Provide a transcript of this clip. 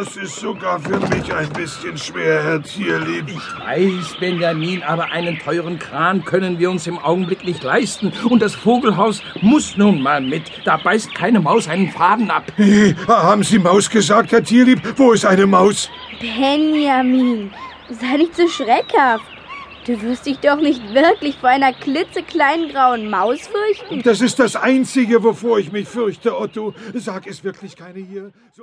das ist sogar für mich ein bisschen schwer, Herr Tierlieb. Ich weiß, Benjamin, aber einen teuren Kran können wir uns im Augenblick nicht leisten. Und das Vogelhaus muss nun mal mit. Da beißt keine Maus einen Faden ab. Hey, haben Sie Maus gesagt, Herr Tierlieb? Wo ist eine Maus? Benjamin, sei nicht so schreckhaft. Du wirst dich doch nicht wirklich vor einer klitzekleinen grauen Maus fürchten. Das ist das Einzige, wovor ich mich fürchte, Otto. Sag, es wirklich keine hier? So